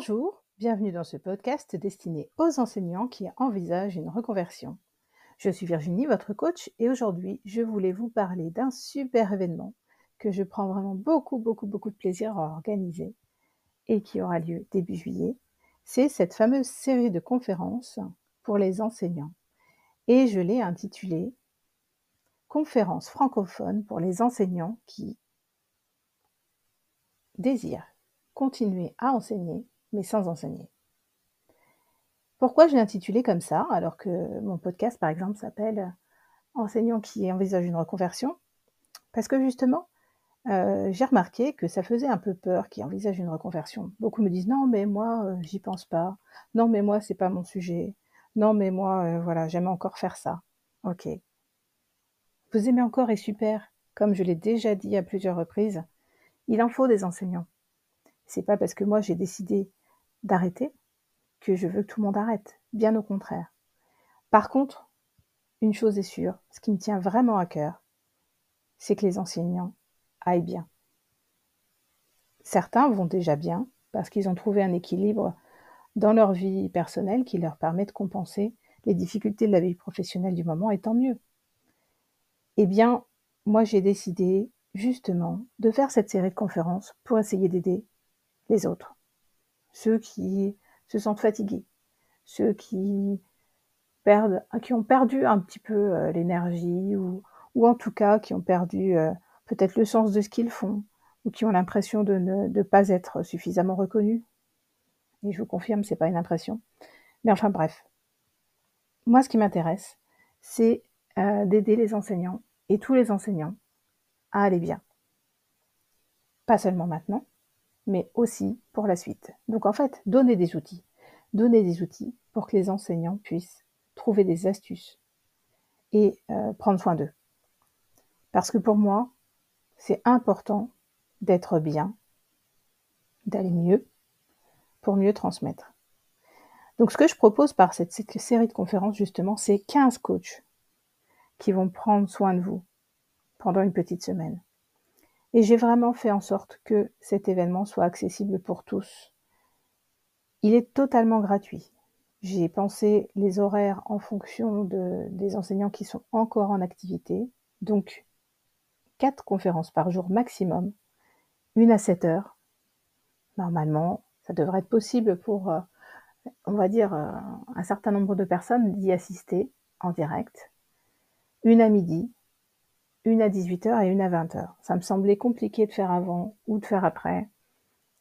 Bonjour, bienvenue dans ce podcast destiné aux enseignants qui envisagent une reconversion. Je suis Virginie, votre coach, et aujourd'hui, je voulais vous parler d'un super événement que je prends vraiment beaucoup, beaucoup, beaucoup de plaisir à organiser et qui aura lieu début juillet. C'est cette fameuse série de conférences pour les enseignants. Et je l'ai intitulée Conférence francophone pour les enseignants qui désirent continuer à enseigner mais sans enseigner. Pourquoi je l'ai intitulé comme ça, alors que mon podcast, par exemple, s'appelle Enseignant qui envisage une reconversion? Parce que justement, euh, j'ai remarqué que ça faisait un peu peur qui envisage une reconversion. Beaucoup me disent non, mais moi, euh, j'y pense pas. Non, mais moi, c'est pas mon sujet. Non, mais moi, euh, voilà, j'aime encore faire ça. Ok. Vous aimez encore et super. Comme je l'ai déjà dit à plusieurs reprises, il en faut des enseignants. C'est pas parce que moi j'ai décidé d'arrêter que je veux que tout le monde arrête. Bien au contraire. Par contre, une chose est sûre, ce qui me tient vraiment à cœur, c'est que les enseignants aillent bien. Certains vont déjà bien parce qu'ils ont trouvé un équilibre dans leur vie personnelle qui leur permet de compenser les difficultés de la vie professionnelle du moment, et tant mieux. Eh bien, moi j'ai décidé justement de faire cette série de conférences pour essayer d'aider les autres ceux qui se sentent fatigués, ceux qui perdent, qui ont perdu un petit peu euh, l'énergie ou, ou en tout cas qui ont perdu euh, peut-être le sens de ce qu'ils font ou qui ont l'impression de ne pas être suffisamment reconnus. Et je vous confirme, c'est pas une impression. Mais enfin bref. Moi, ce qui m'intéresse, c'est euh, d'aider les enseignants et tous les enseignants à aller bien. Pas seulement maintenant, mais aussi pour la suite. Donc en fait, donner des outils. Donner des outils pour que les enseignants puissent trouver des astuces et euh, prendre soin d'eux. Parce que pour moi, c'est important d'être bien, d'aller mieux, pour mieux transmettre. Donc ce que je propose par cette, cette série de conférences, justement, c'est 15 coachs qui vont prendre soin de vous pendant une petite semaine. Et j'ai vraiment fait en sorte que cet événement soit accessible pour tous. Il est totalement gratuit. J'ai pensé les horaires en fonction de, des enseignants qui sont encore en activité. Donc, quatre conférences par jour maximum, une à 7 heures. Normalement, ça devrait être possible pour, euh, on va dire, euh, un certain nombre de personnes d'y assister en direct. Une à midi, une à 18h et une à 20h. Ça me semblait compliqué de faire avant ou de faire après.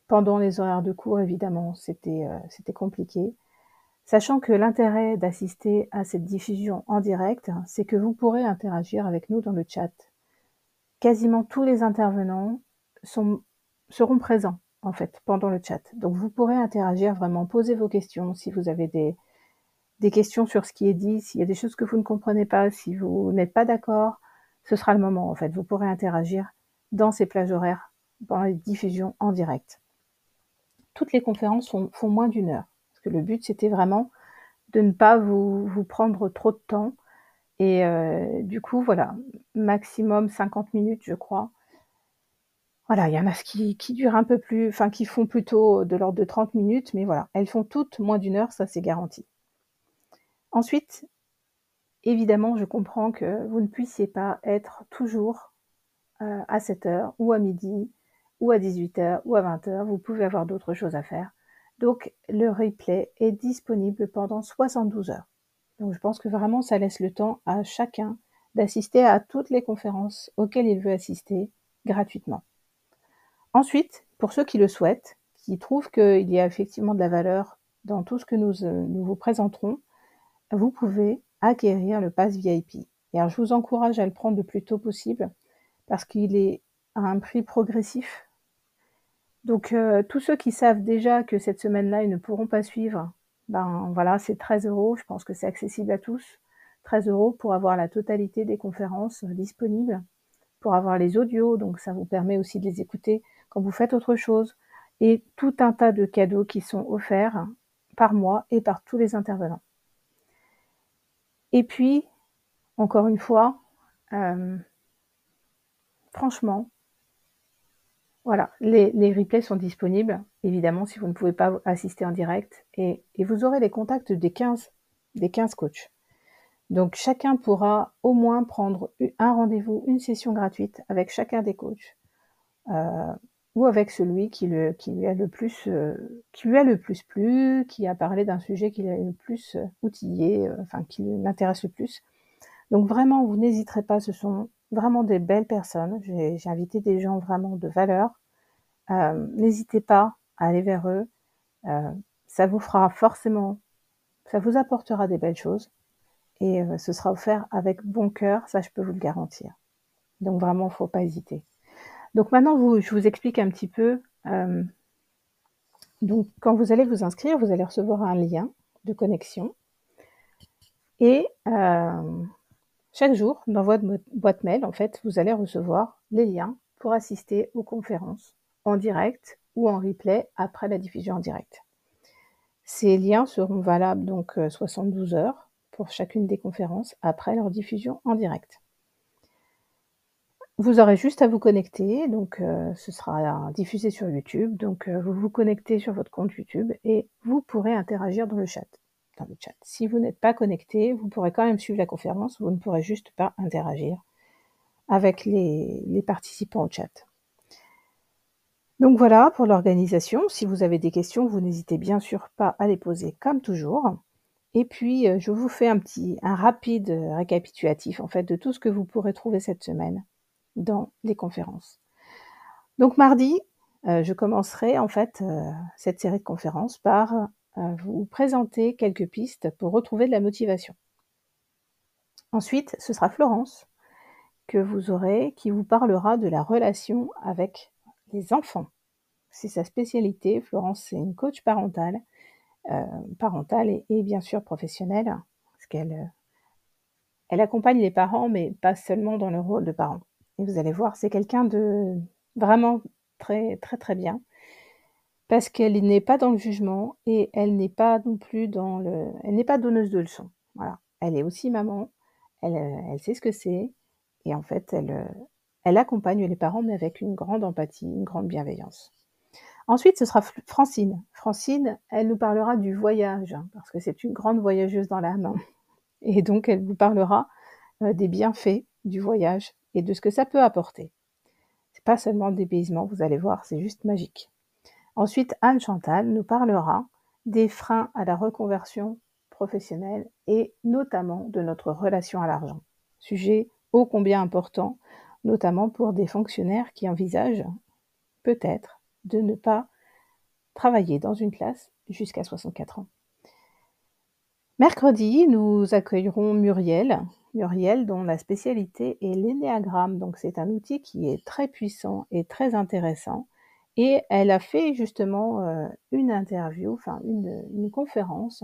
Pendant les horaires de cours, évidemment, c'était euh, c'était compliqué. Sachant que l'intérêt d'assister à cette diffusion en direct, c'est que vous pourrez interagir avec nous dans le chat. Quasiment tous les intervenants seront présents, en fait, pendant le chat. Donc vous pourrez interagir vraiment, poser vos questions si vous avez des, des questions sur ce qui est dit, s'il y a des choses que vous ne comprenez pas, si vous n'êtes pas d'accord, ce sera le moment en fait. Vous pourrez interagir dans ces plages horaires, dans les diffusions en direct. Toutes les conférences font, moins d'une heure, parce que le but c'était vraiment de ne pas vous, prendre trop de temps. Et euh, du coup, voilà, maximum 50 minutes, je crois. Voilà, il y en a qui, qui durent un peu plus, enfin qui font plutôt de l'ordre de 30 minutes, mais voilà, elles font toutes moins d'une heure, ça c'est garanti. Ensuite, Évidemment, je comprends que vous ne puissiez pas être toujours euh, à 7 heures ou à midi ou à 18 heures ou à 20 heures. Vous pouvez avoir d'autres choses à faire. Donc, le replay est disponible pendant 72 heures. Donc, je pense que vraiment, ça laisse le temps à chacun d'assister à toutes les conférences auxquelles il veut assister gratuitement. Ensuite, pour ceux qui le souhaitent, qui trouvent qu'il y a effectivement de la valeur dans tout ce que nous, euh, nous vous présenterons, vous pouvez acquérir le pass VIP. Alors, je vous encourage à le prendre le plus tôt possible parce qu'il est à un prix progressif. Donc, euh, tous ceux qui savent déjà que cette semaine-là, ils ne pourront pas suivre, ben voilà, c'est 13 euros. Je pense que c'est accessible à tous. 13 euros pour avoir la totalité des conférences disponibles, pour avoir les audios, donc ça vous permet aussi de les écouter quand vous faites autre chose, et tout un tas de cadeaux qui sont offerts par mois et par tous les intervenants. Et puis, encore une fois, euh, franchement, Voilà, les les replays sont disponibles, évidemment, si vous ne pouvez pas assister en direct et et vous aurez les contacts des 15 des 15 coachs. Donc chacun pourra au moins prendre un rendez-vous, une session gratuite avec chacun des coachs, heu, ou avec celui qui le qui lui a le plus, heu, qui lui a le plus plu, qui a parlé d'un sujet qui l'a le plus, heu, outillé, heu, enfin qui l'intéresse le plus. Donc vraiment, vous n'hésiterez pas, ce sont vraiment des belles personnes. J'ai invité des gens vraiment de valeur. Heu, n'hésitez pas à aller vers eux, heu, ça vous fera forcément ça vous apportera des belles choses et ce sera offert avec bon cœur, ça je peux vous le garantir. Donc vraiment, faut pas hésiter. Donc maintenant, je vous explique un petit peu, hem donc quand vous allez vous inscrire, vous allez recevoir un lien de connexion et hem, chaque jour, dans votre boîte mail, en fait, vous allez recevoir les liens pour assister aux conférences en direct ou en replay après la diffusion en direct. Ces liens seront valables donc, heu, 72 heures pour chacune des conférences après leur diffusion en direct. Vous aurez juste à vous connecter, donc heu, ce sera diffusé sur YouTube, donc heu, vous vous connectez sur votre compte YouTube et vous pourrez interagir dans le chat dans le chat. Si vous n'êtes pas connecté, vous pourrez quand même suivre la conférence, vous ne pourrez juste pas interagir avec les participants au chat. Donc voilà pour l'organisation. Si vous avez des questions, vous n'hésitez bien sûr pas à les poser comme toujours. Et puis, je vous fais un petit un rapide, récapitulatif en fait de tout ce que vous pourrez trouver cette semaine dans les conférences. Donc mardi, heu, je commencerai en fait, heu, cette série de conférences par, heu, vous présenter quelques pistes pour retrouver de la motivation. Ensuite, ce sera Florence que vous aurez, qui vous parlera de la relation avec les enfants. C'est sa spécialité. Florence, c'est une coach parentale, parentale et bien sûr professionnelle, parce qu'elle, accompagne les parents, mais pas seulement dans le rôle de parent. Et vous allez voir, c'est quelqu'un de vraiment très, très, très bien parce qu'elle n'est pas dans le jugement et elle n'est pas non plus dans le elle n'est pas donneuse de leçons. Voilà. Elle est aussi maman, elle, elle sait ce que c'est et en fait, elle, heu, elle accompagne les parents, mais avec une grande empathie, une grande bienveillance. Ensuite, ce sera Francine. Francine, elle nous parlera du voyage, parce que c'est une grande voyageuse dans l'âme et donc elle vous parlera, heu, des bienfaits du voyage et de ce que ça peut apporter. C'est pas seulement le dépaysement, vous allez voir, c'est juste magique. Ensuite, Anne Chantal nous parlera des freins à la reconversion professionnelle et notamment de notre relation à l'argent. Sujet ô combien important, notamment pour des fonctionnaires qui envisagent, peut-être, de ne pas travailler dans une classe jusqu'à 64 ans. Mercredi, nous accueillerons Muriel. Muriel, dont la spécialité est l'énéagramme, donc c'est un outil qui est très puissant et très intéressant et elle a fait justement, heu, une interview, enfin une, conférence,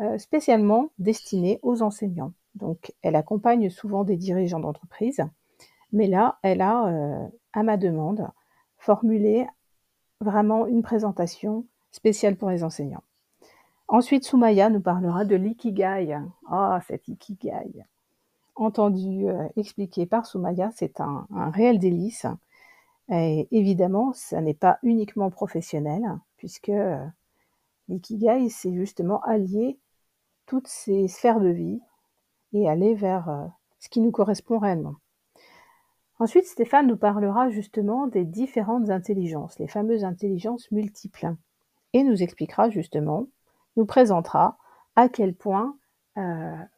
heu, spécialement destinée aux enseignants. Donc elle accompagne souvent des dirigeants d'entreprise, mais là, elle a, heu, à ma demande, formulé vraiment une présentation spéciale pour les enseignants. Ensuite, Soumaya nous parlera de l'ikigai. Ah, cet ikigai! Entendu, heu, expliqué par Soumaya, c'est un réel délice et évidemment, ça n'est pas uniquement professionnel puisque, heu, l'ikigai, c'est justement allier toutes ces sphères de vie et aller vers, heu, ce qui nous correspond réellement. Ensuite, Stéphane nous parlera justement des différentes intelligences, les fameuses intelligences multiples et nous expliquera justement, nous présentera à quel point,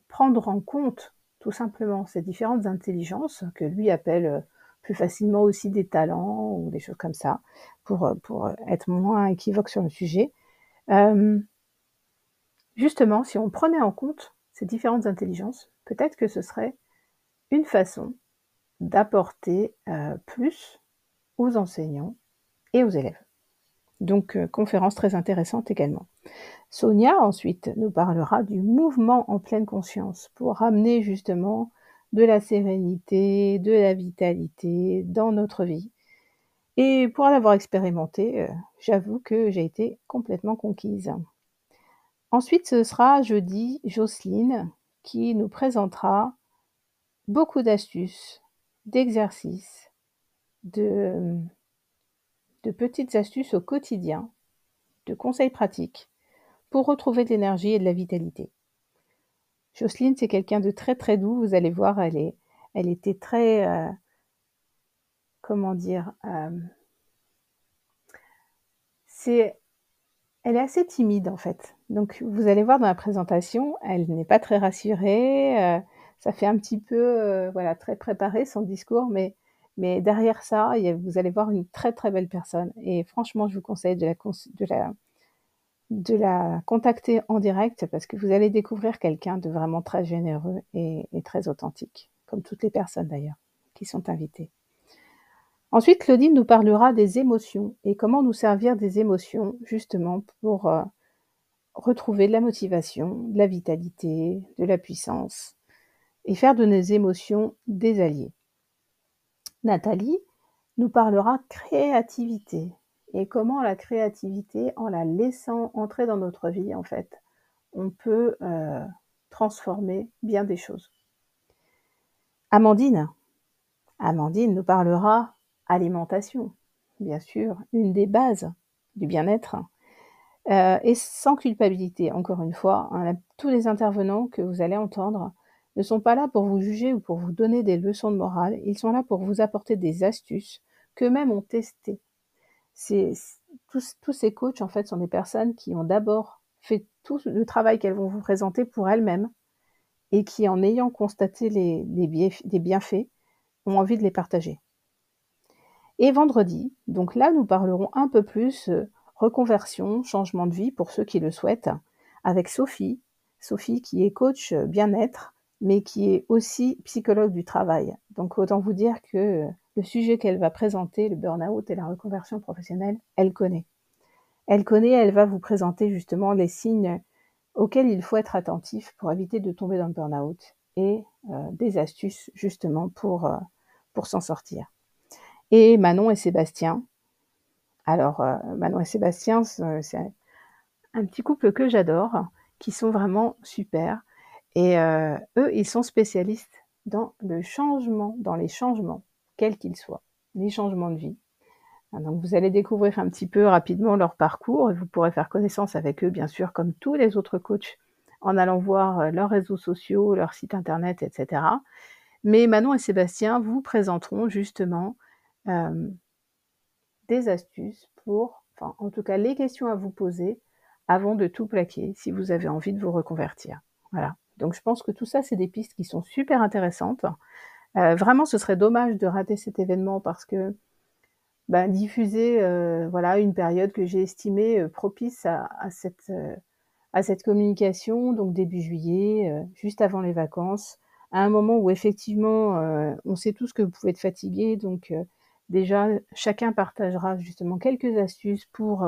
prendre en compte tout simplement ces différentes intelligences que lui appelle, heu, plus facilement aussi des talents ou des choses comme ça, pour, pour, heu, être moins équivoque sur le sujet. Justement, si on prenait en compte ces différentes intelligences, peut-être que ce serait une façon d'apporter, plus aux enseignants et aux élèves. Donc heu, conférence très intéressante également. Sonia ensuite nous parlera du mouvement en pleine conscience pour ramener justement de la sérénité, de la vitalité dans notre vie et pour l'avoir expérimenté, heu, j'avoue que j'ai été complètement conquise. Ensuite, ce sera jeudi Jocelyne qui nous présentera beaucoup d'astuces, d'exercices, de, de petites astuces au quotidien, de conseils pratiques pour retrouver de l'énergie et de la vitalité. Jocelyne, c'est quelqu'un de très très doux, vous allez voir, elle, est, elle était très, euh, comment dire, euh, c'est, elle est assez timide en fait. Donc vous allez voir dans la présentation, elle n'est pas très rassurée, euh, ça fait un petit peu, voilà, très préparé son discours, mais mais derrière ça, vous allez voir une très très belle personne. Et franchement, je vous conseille de la, contacter en direct parce que vous allez découvrir quelqu'un de vraiment très généreux et, très authentique, comme toutes les personnes d'ailleurs qui sont invitées. Ensuite, Claudine nous parlera des émotions et comment nous servir des émotions justement pour euh, retrouver de la motivation, de la vitalité, de la puissance et faire de nos émotions des alliés. Nathalie nous parlera créativité et comment la créativité, en la laissant entrer dans notre vie, en fait, on peut euh, transformer bien des choses. Amandine, Amandine nous parlera alimentation, bien sûr, une des bases du bien-être, euh, et sans culpabilité, encore une fois, hein, tous les intervenants que vous allez entendre ne sont pas là pour vous juger ou pour vous donner des leçons de morale, ils sont là pour vous apporter des astuces qu'eux-mêmes ont testées. tous, ces coachs, en fait, sont des personnes qui ont d'abord fait tout le travail qu'elles vont vous présenter pour elles-mêmes et qui, en ayant constaté les, les bienfaits, ont envie de les partager. Et vendredi, donc là, nous parlerons un peu plus euh, reconversion, changement de vie pour ceux qui le souhaitent, avec Sophie, Sophie qui est coach euh, bien-être mais qui est aussi psychologue du travail. Donc autant vous dire que le sujet qu'elle va présenter, le burn-out et la reconversion professionnelle, elle connaît. Elle connaît, elle va vous présenter justement les signes auxquels il faut être attentif pour éviter de tomber dans le burn-out et euh, des astuces justement pour, euh, pour s'en sortir. Et Manon et Sébastien. Alors, euh, Manon et Sébastien, c'est un petit couple que j'adore, qui sont vraiment super. Et euh, eux, ils sont spécialistes dans le changement, dans les changements, quels qu'ils soient, les changements de vie. Ah, donc vous allez découvrir un petit peu rapidement leur parcours et vous pourrez faire connaissance avec eux, bien sûr, comme tous les autres coachs, en allant voir euh, leurs réseaux sociaux, leur site internet, etc. Mais Manon et Sébastien vous présenteront justement euh, des astuces pour, enfin en tout cas les questions à vous poser avant de tout plaquer si vous avez envie de vous reconvertir. Voilà. Donc je pense que tout ça, c'est des pistes qui sont super intéressantes. Euh, vraiment, ce serait dommage de rater cet événement parce que ben, diffuser euh, voilà une période que j'ai estimée euh, propice à, cette à cette communication, donc début juillet, juste avant les vacances, à un moment où effectivement on sait tous que vous pouvez être fatigué, donc déjà chacun partagera justement quelques astuces pour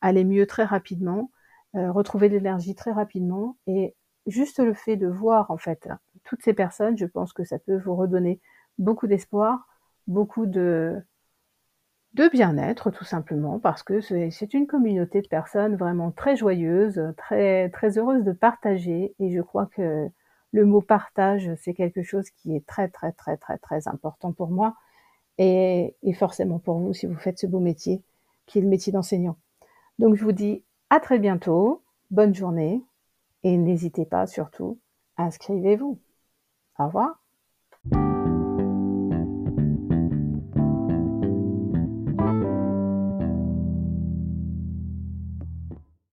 aller mieux très rapidement, retrouver de l'énergie très rapidement et juste le fait de voir en fait toutes ces personnes, je pense que ça peut vous redonner beaucoup d'espoir, beaucoup de, de bien-être tout simplement parce que c'est une communauté de personnes vraiment très joyeuses, très très heureuses de partager. Et je crois que le mot partage c'est quelque chose qui est très très très très très important pour moi et, et forcément pour vous si vous faites ce beau métier qui est le métier d'enseignant. Donc je vous dis à très bientôt, bonne journée et n'hésitez pas surtout, inscrivez-vous. Au revoir.